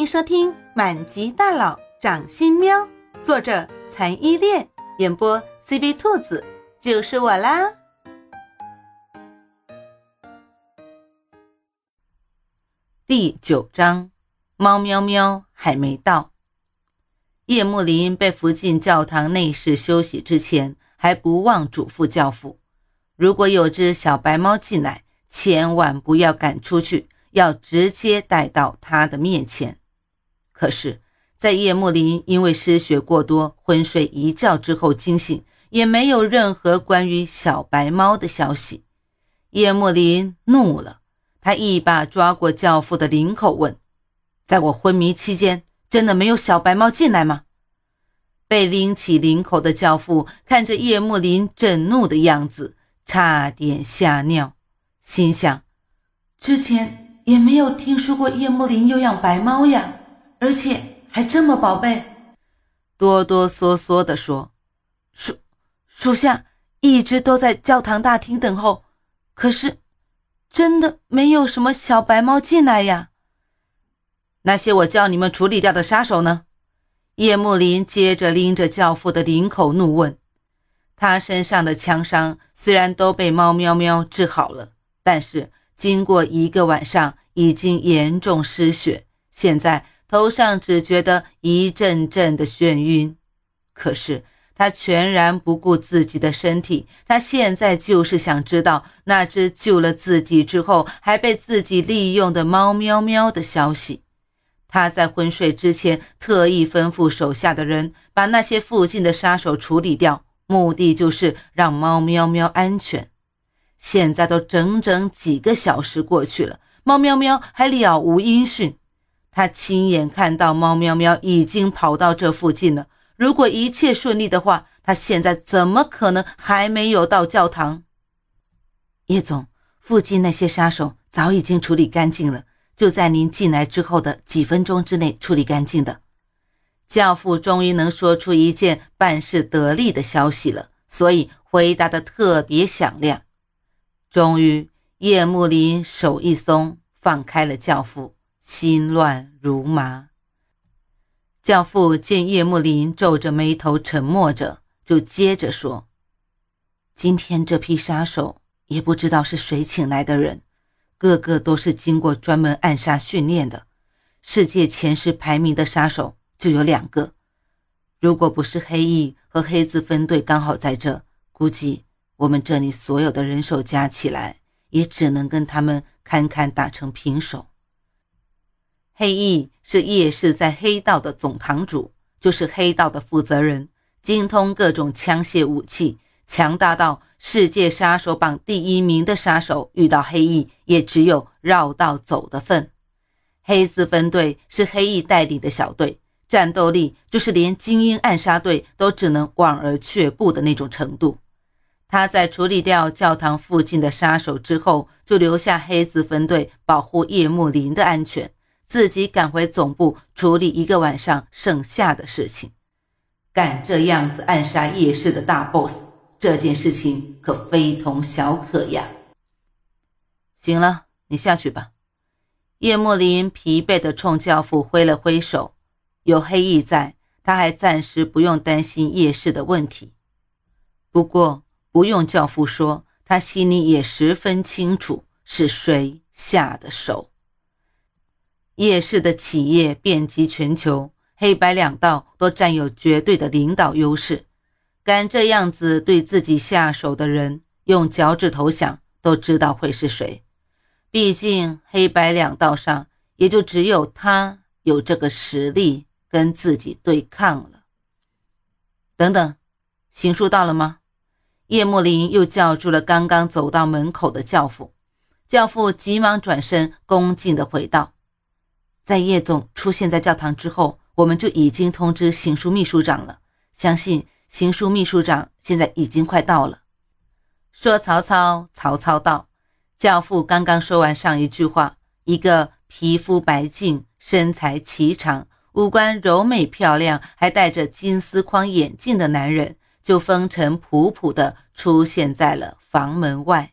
迎收听《满级大佬掌心喵》，作者残依恋，演播 CV 兔子，就是我啦。第九章，猫喵喵还没到。叶幕林被扶进教堂内室休息之前，还不忘嘱咐教父：如果有只小白猫进来，千万不要赶出去。要直接带到他的面前。可是，在叶幕林因为失血过多昏睡一觉之后惊醒，也没有任何关于小白猫的消息。叶幕林怒了，他一把抓过教父的领口，问：“在我昏迷期间，真的没有小白猫进来吗？”被拎起领口的教父看着叶幕林震怒的样子，差点吓尿，心想：之前。也没有听说过叶幕林有养白猫呀，而且还这么宝贝。哆哆嗦嗦地说：“属属下一直都在教堂大厅等候，可是真的没有什么小白猫进来呀。那些我叫你们处理掉的杀手呢？”叶幕林接着拎着教父的领口怒问。他身上的枪伤虽然都被猫喵喵治好了，但是。经过一个晚上，已经严重失血，现在头上只觉得一阵阵的眩晕。可是他全然不顾自己的身体，他现在就是想知道那只救了自己之后还被自己利用的猫喵喵的消息。他在昏睡之前特意吩咐手下的人把那些附近的杀手处理掉，目的就是让猫喵喵安全。现在都整整几个小时过去了，猫喵喵还了无音讯。他亲眼看到猫喵喵已经跑到这附近了。如果一切顺利的话，他现在怎么可能还没有到教堂？叶总，附近那些杀手早已经处理干净了，就在您进来之后的几分钟之内处理干净的。教父终于能说出一件办事得力的消息了，所以回答的特别响亮。终于，叶幕林手一松，放开了教父，心乱如麻。教父见叶幕林皱着眉头沉默着，就接着说：“今天这批杀手也不知道是谁请来的人，个个都是经过专门暗杀训练的。世界前十排名的杀手就有两个，如果不是黑翼和黑子分队刚好在这，估计……”我们这里所有的人手加起来，也只能跟他们堪堪打成平手。黑翼是叶氏在黑道的总堂主，就是黑道的负责人，精通各种枪械武器，强大到世界杀手榜第一名的杀手遇到黑翼，也只有绕道走的份。黑丝分队是黑翼带领的小队，战斗力就是连精英暗杀队都只能望而却步的那种程度。他在处理掉教堂附近的杀手之后，就留下黑子分队保护叶幕林的安全，自己赶回总部处理一个晚上剩下的事情。敢这样子暗杀叶氏的大 boss，这件事情可非同小可呀！行了，你下去吧。叶幕林疲惫地冲教父挥了挥手，有黑翼在，他还暂时不用担心叶氏的问题。不过。不用教父说，他心里也十分清楚是谁下的手。夜市的企业遍及全球，黑白两道都占有绝对的领导优势。敢这样子对自己下手的人，用脚趾头想都知道会是谁。毕竟黑白两道上，也就只有他有这个实力跟自己对抗了。等等，行书到了吗？叶幕林又叫住了刚刚走到门口的教父，教父急忙转身，恭敬地回道：“在叶总出现在教堂之后，我们就已经通知行书秘书长了。相信行书秘书长现在已经快到了。”说曹操，曹操到。教父刚刚说完上一句话，一个皮肤白净、身材颀长、五官柔美漂亮，还戴着金丝框眼镜的男人。就风尘仆仆地出现在了房门外。